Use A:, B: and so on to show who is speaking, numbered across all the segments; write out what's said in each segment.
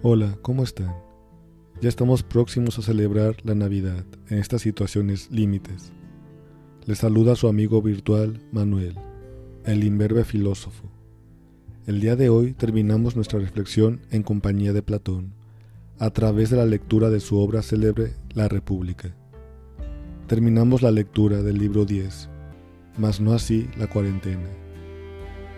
A: Hola, ¿cómo están? Ya estamos próximos a celebrar la Navidad en estas situaciones límites. Les saluda su amigo virtual Manuel, el imberbe filósofo. El día de hoy terminamos nuestra reflexión en compañía de Platón, a través de la lectura de su obra célebre La República. Terminamos la lectura del libro 10, mas no así la cuarentena.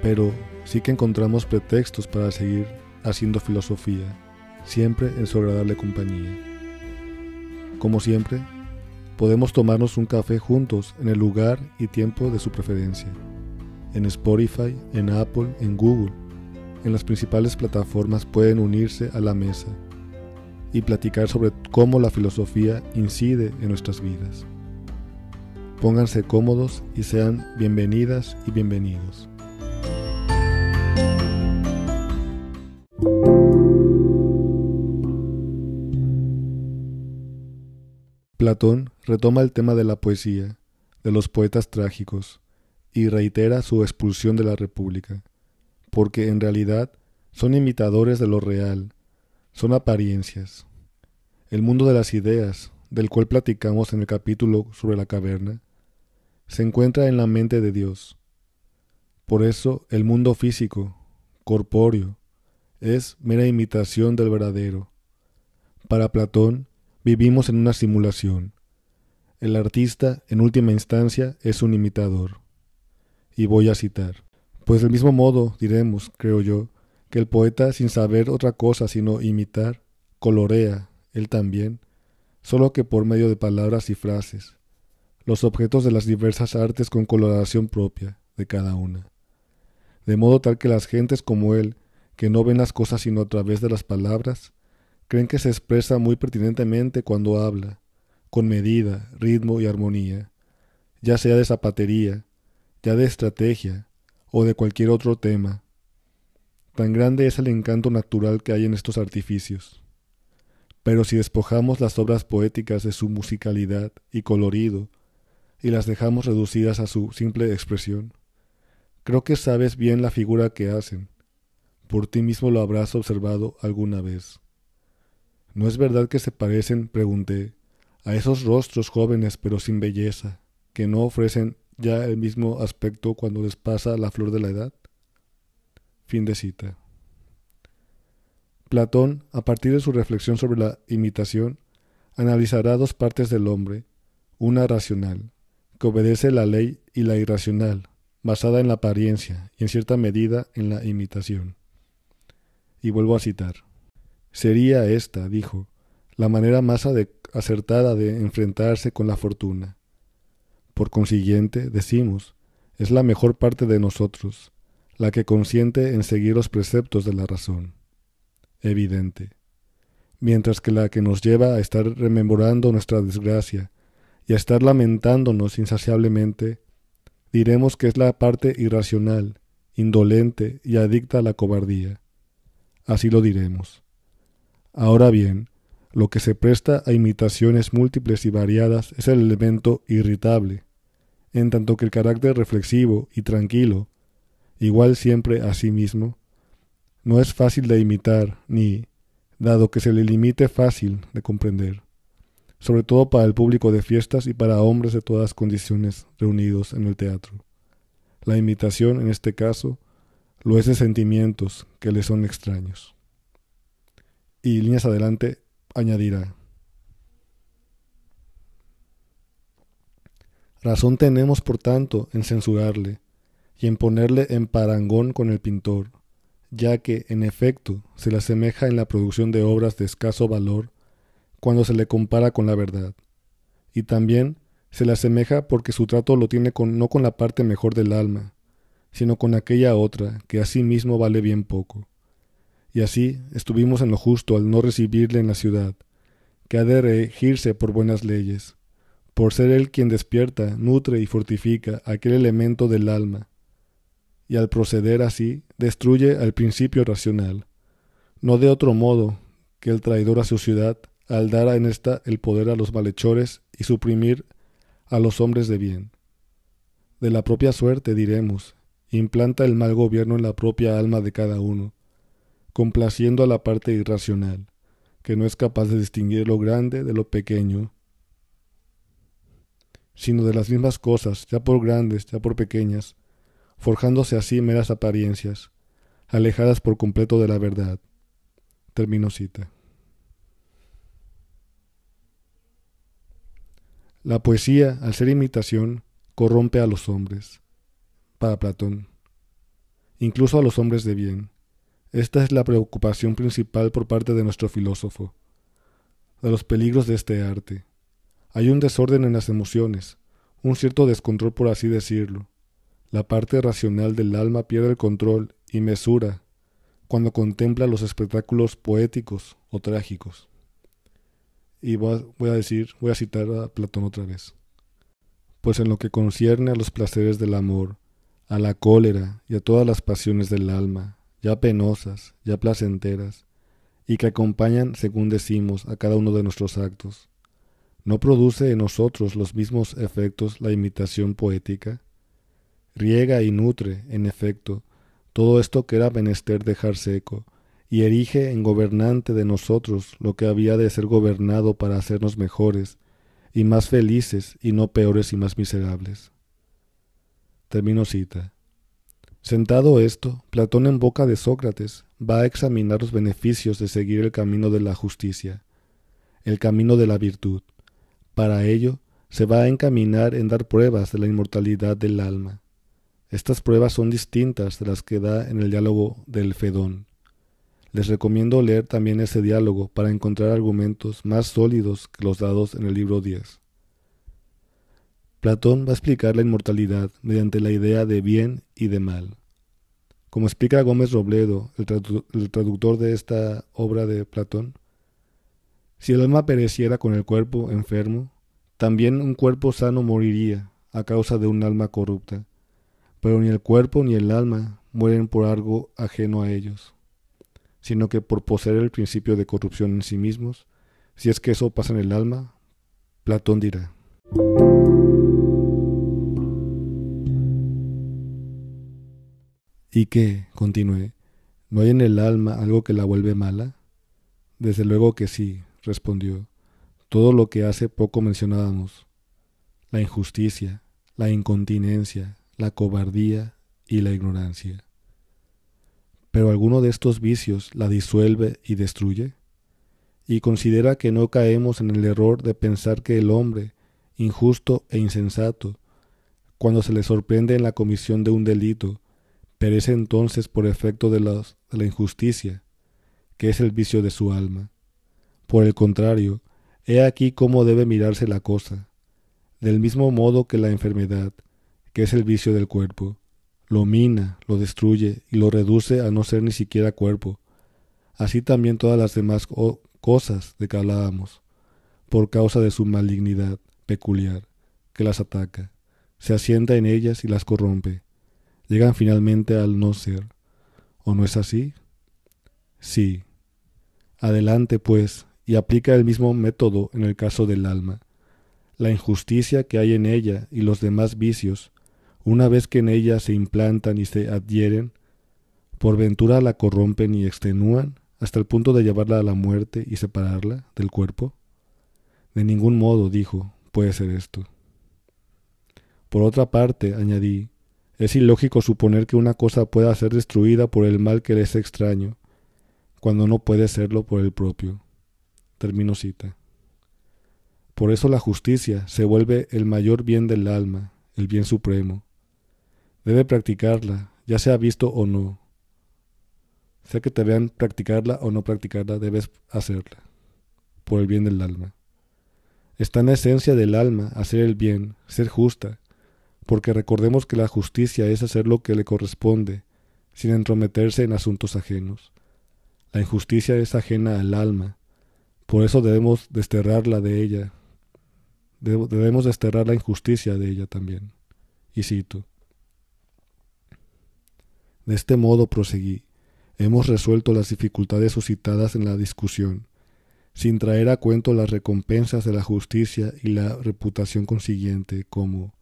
A: Pero sí que encontramos pretextos para seguir haciendo filosofía siempre en su agradable compañía. Como siempre, podemos tomarnos un café juntos en el lugar y tiempo de su preferencia, en Spotify, en Apple, en Google, en las principales plataformas pueden unirse a la mesa y platicar sobre cómo la filosofía incide en nuestras vidas. Pónganse cómodos y sean bienvenidas y bienvenidos. Platón retoma el tema de la poesía, de los poetas trágicos, y reitera su expulsión de la República, porque en realidad son imitadores de lo real, son apariencias. El mundo de las ideas, del cual platicamos en el capítulo sobre la caverna, se encuentra en la mente de Dios. Por eso el mundo físico, corpóreo, es mera imitación del verdadero. Para Platón, Vivimos en una simulación. El artista, en última instancia, es un imitador. Y voy a citar. Pues del mismo modo, diremos, creo yo, que el poeta, sin saber otra cosa sino imitar, colorea, él también, solo que por medio de palabras y frases, los objetos de las diversas artes con coloración propia de cada una. De modo tal que las gentes como él, que no ven las cosas sino a través de las palabras, creen que se expresa muy pertinentemente cuando habla, con medida, ritmo y armonía, ya sea de zapatería, ya de estrategia o de cualquier otro tema. Tan grande es el encanto natural que hay en estos artificios. Pero si despojamos las obras poéticas de su musicalidad y colorido, y las dejamos reducidas a su simple expresión, creo que sabes bien la figura que hacen. Por ti mismo lo habrás observado alguna vez. ¿No es verdad que se parecen, pregunté, a esos rostros jóvenes pero sin belleza, que no ofrecen ya el mismo aspecto cuando les pasa la flor de la edad? Fin de cita. Platón, a partir de su reflexión sobre la imitación, analizará dos partes del hombre, una racional, que obedece la ley, y la irracional, basada en la apariencia y en cierta medida en la imitación. Y vuelvo a citar. Sería esta, dijo, la manera más acertada de enfrentarse con la fortuna. Por consiguiente, decimos, es la mejor parte de nosotros, la que consiente en seguir los preceptos de la razón. Evidente. Mientras que la que nos lleva a estar rememorando nuestra desgracia y a estar lamentándonos insaciablemente, diremos que es la parte irracional, indolente y adicta a la cobardía. Así lo diremos. Ahora bien, lo que se presta a imitaciones múltiples y variadas es el elemento irritable, en tanto que el carácter reflexivo y tranquilo, igual siempre a sí mismo, no es fácil de imitar ni, dado que se le limite fácil de comprender, sobre todo para el público de fiestas y para hombres de todas condiciones reunidos en el teatro. La imitación, en este caso, lo es de sentimientos que le son extraños y líneas adelante añadirá. Razón tenemos, por tanto, en censurarle y en ponerle en parangón con el pintor, ya que, en efecto, se le asemeja en la producción de obras de escaso valor cuando se le compara con la verdad, y también se le asemeja porque su trato lo tiene con, no con la parte mejor del alma, sino con aquella otra que a sí mismo vale bien poco y así estuvimos en lo justo al no recibirle en la ciudad, que ha de regirse por buenas leyes, por ser él quien despierta, nutre y fortifica aquel elemento del alma, y al proceder así destruye al principio racional, no de otro modo que el traidor a su ciudad al dar en esta el poder a los malhechores y suprimir a los hombres de bien. De la propia suerte diremos, implanta el mal gobierno en la propia alma de cada uno, complaciendo a la parte irracional, que no es capaz de distinguir lo grande de lo pequeño, sino de las mismas cosas, ya por grandes, ya por pequeñas, forjándose así meras apariencias, alejadas por completo de la verdad. Termino cita. La poesía, al ser imitación, corrompe a los hombres. Para Platón. Incluso a los hombres de bien. Esta es la preocupación principal por parte de nuestro filósofo. De los peligros de este arte. Hay un desorden en las emociones, un cierto descontrol por así decirlo. La parte racional del alma pierde el control y mesura cuando contempla los espectáculos poéticos o trágicos. Y voy a, decir, voy a citar a Platón otra vez. Pues en lo que concierne a los placeres del amor, a la cólera y a todas las pasiones del alma, ya penosas, ya placenteras, y que acompañan, según decimos, a cada uno de nuestros actos, ¿no produce en nosotros los mismos efectos la imitación poética? Riega y nutre, en efecto, todo esto que era menester dejar seco, y erige en gobernante de nosotros lo que había de ser gobernado para hacernos mejores, y más felices, y no peores y más miserables. Termino cita. Sentado esto, Platón en boca de Sócrates va a examinar los beneficios de seguir el camino de la justicia, el camino de la virtud. Para ello, se va a encaminar en dar pruebas de la inmortalidad del alma. Estas pruebas son distintas de las que da en el diálogo del Fedón. Les recomiendo leer también ese diálogo para encontrar argumentos más sólidos que los dados en el libro 10. Platón va a explicar la inmortalidad mediante la idea de bien y de mal. Como explica Gómez Robledo, el, traductor de esta obra de Platón, si el alma pereciera con el cuerpo enfermo, también un cuerpo sano moriría a causa de un alma corrupta, pero ni el cuerpo ni el alma mueren por algo ajeno a ellos, sino que por poseer el principio de corrupción en sí mismos, si es que eso pasa en el alma, Platón dirá. ¿Y qué? continué. ¿No hay en el alma algo que la vuelve mala? Desde luego que sí, respondió. Todo lo que hace poco mencionábamos. La injusticia, la incontinencia, la cobardía y la ignorancia. Pero alguno de estos vicios la disuelve y destruye. Y considera que no caemos en el error de pensar que el hombre, injusto e insensato, cuando se le sorprende en la comisión de un delito, perece entonces por efecto de, la injusticia, que es el vicio de su alma. Por el contrario, he aquí cómo debe mirarse la cosa, del mismo modo que la enfermedad, que es el vicio del cuerpo, lo mina, lo destruye y lo reduce a no ser ni siquiera cuerpo, así también todas las demás cosas de que hablábamos, por causa de su malignidad peculiar, que las ataca, se asienta en ellas y las corrompe llegan finalmente al no ser. ¿O no es así? Sí. Adelante, pues, y aplica el mismo método en el caso del alma. La injusticia que hay en ella y los demás vicios, una vez que en ella se implantan y se adhieren, por ventura la corrompen y extenúan hasta el punto de llevarla a la muerte y separarla del cuerpo? De ningún modo, dijo, puede ser esto. Por otra parte, añadí, es ilógico suponer que una cosa pueda ser destruida por el mal que le es extraño, cuando no puede serlo por el propio. Termino cita. Por eso la justicia se vuelve el mayor bien del alma, el bien supremo. Debe practicarla, ya sea visto o no. Sea que te vean practicarla o no practicarla, debes hacerla, por el bien del alma. Está en la esencia del alma hacer el bien, ser justa, porque recordemos que la justicia es hacer lo que le corresponde, sin entrometerse en asuntos ajenos. La injusticia es ajena al alma, por eso debemos desterrarla de ella. Debemos desterrar la injusticia de ella también. Y cito. De este modo proseguí. Hemos resuelto las dificultades suscitadas en la discusión, sin traer a cuento las recompensas de la justicia y la reputación consiguiente, como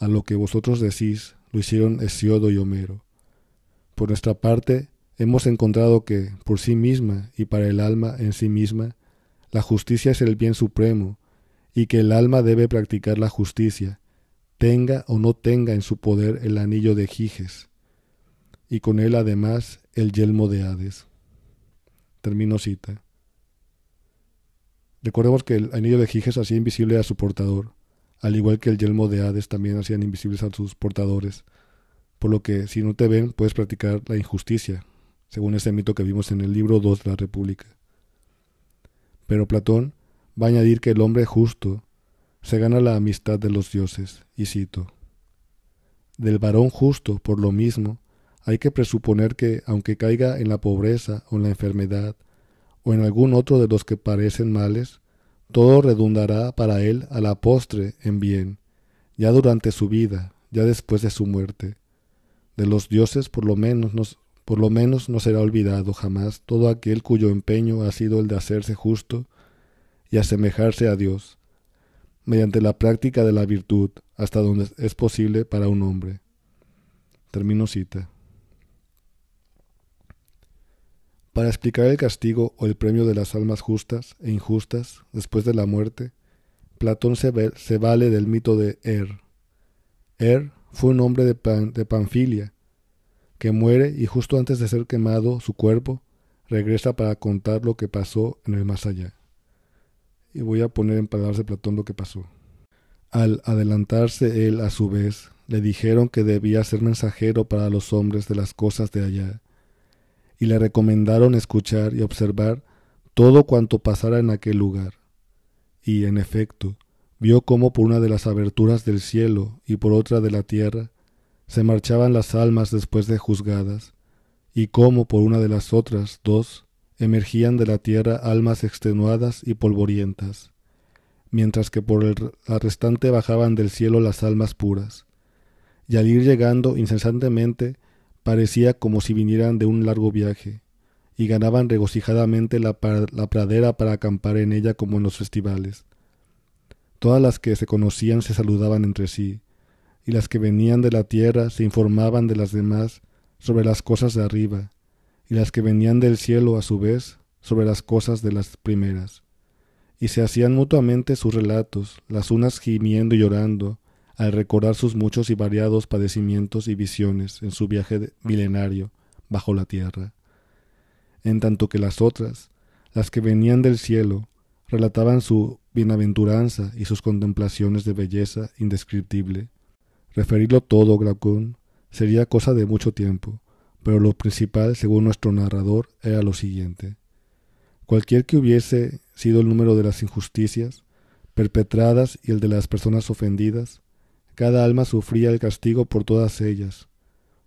A: a lo que vosotros decís lo hicieron Hesiodo y Homero. Por nuestra parte, hemos encontrado que, por sí misma y para el alma en sí misma, la justicia es el bien supremo, y que el alma debe practicar la justicia, tenga o no tenga en su poder el anillo de Giges, y con él además el yelmo de Hades. Termino cita. Recordemos que el anillo de Giges hacía invisible a su portador, al igual que el yelmo de Hades también hacían invisibles a sus portadores, por lo que si no te ven puedes practicar la injusticia, según ese mito que vimos en el libro 2 de la República. Pero Platón va a añadir que el hombre justo se gana la amistad de los dioses, y cito, Del varón justo, por lo mismo, hay que presuponer que, aunque caiga en la pobreza o en la enfermedad, o en algún otro de los que parecen males, todo redundará para él a la postre en bien, ya durante su vida, ya después de su muerte. De los dioses por lo menos por lo menos no será olvidado jamás todo aquel cuyo empeño ha sido el de hacerse justo y asemejarse a Dios, mediante la práctica de la virtud hasta donde es posible para un hombre. Termino cita. Para explicar el castigo o el premio de las almas justas e injustas después de la muerte, Platón se, vale del mito de Er. Er fue un hombre de, de Panfilia, que muere y justo antes de ser quemado su cuerpo regresa para contar lo que pasó en el más allá. Y voy a poner en palabras de Platón lo que pasó. Al adelantarse él a su vez, le dijeron que debía ser mensajero para los hombres de las cosas de allá, y le recomendaron escuchar y observar todo cuanto pasara en aquel lugar. Y, en efecto, vio cómo por una de las aberturas del cielo y por otra de la tierra se marchaban las almas después de juzgadas, y cómo por una de las otras dos emergían de la tierra almas extenuadas y polvorientas, mientras que por el, la restante bajaban del cielo las almas puras, y al ir llegando incesantemente Parecía como si vinieran de un largo viaje, y ganaban regocijadamente la, la pradera para acampar en ella como en los festivales. Todas las que se conocían se saludaban entre sí, y las que venían de la tierra se informaban de las demás sobre las cosas de arriba, y las que venían del cielo a su vez sobre las cosas de las primeras. Y se hacían mutuamente sus relatos, las unas gimiendo y llorando, al recordar sus muchos y variados padecimientos y visiones en su viaje milenario bajo la tierra, en tanto que las otras, las que venían del cielo, relataban su bienaventuranza y sus contemplaciones de belleza indescriptible. Referirlo todo, Glaucón, sería cosa de mucho tiempo, pero lo principal, según nuestro narrador, era lo siguiente. Cualquier que hubiese sido el número de las injusticias perpetradas y el de las personas ofendidas, cada alma sufría el castigo por todas ellas,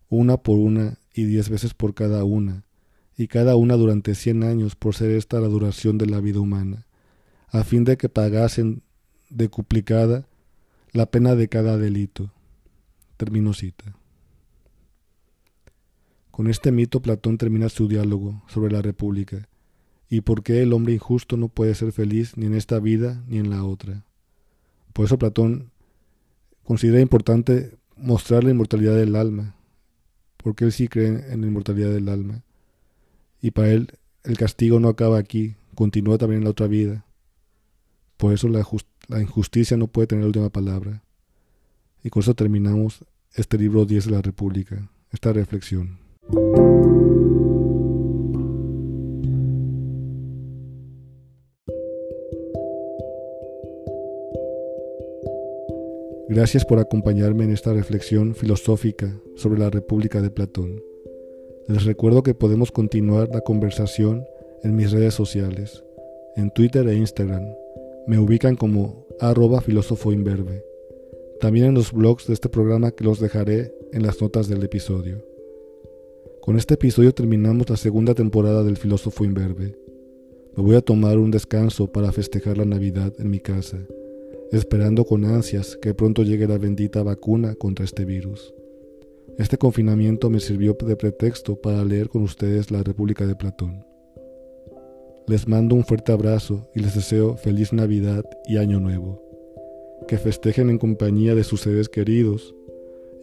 A: una por una y diez veces por cada una, y cada una durante cien años por ser esta la duración de la vida humana, a fin de que pagasen decuplicada la pena de cada delito. Termino cita. Con este mito Platón termina su diálogo sobre la República y por qué el hombre injusto no puede ser feliz ni en esta vida ni en la otra. Por eso Platón considera importante mostrar la inmortalidad del alma, porque él sí cree en la inmortalidad del alma. Y para él el castigo no acaba aquí, continúa también en la otra vida. Por eso la, la injusticia no puede tener la última palabra. Y con eso terminamos este libro 10 de la República, esta reflexión. Gracias por acompañarme en esta reflexión filosófica sobre la República de Platón. Les recuerdo que podemos continuar la conversación en mis redes sociales, en Twitter e Instagram. Me ubican como arroba filósofo También en los blogs de este programa que los dejaré en las notas del episodio. Con este episodio terminamos la segunda temporada del Filósofo Imberbe. Me voy a tomar un descanso para festejar la Navidad en mi casa esperando con ansias que pronto llegue la bendita vacuna contra este virus. Este confinamiento me sirvió de pretexto para leer con ustedes la República de Platón. Les mando un fuerte abrazo y les deseo feliz Navidad y Año Nuevo. Que festejen en compañía de sus seres queridos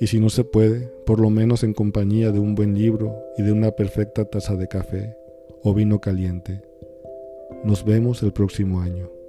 A: y si no se puede, por lo menos en compañía de un buen libro y de una perfecta taza de café o vino caliente. Nos vemos el próximo año.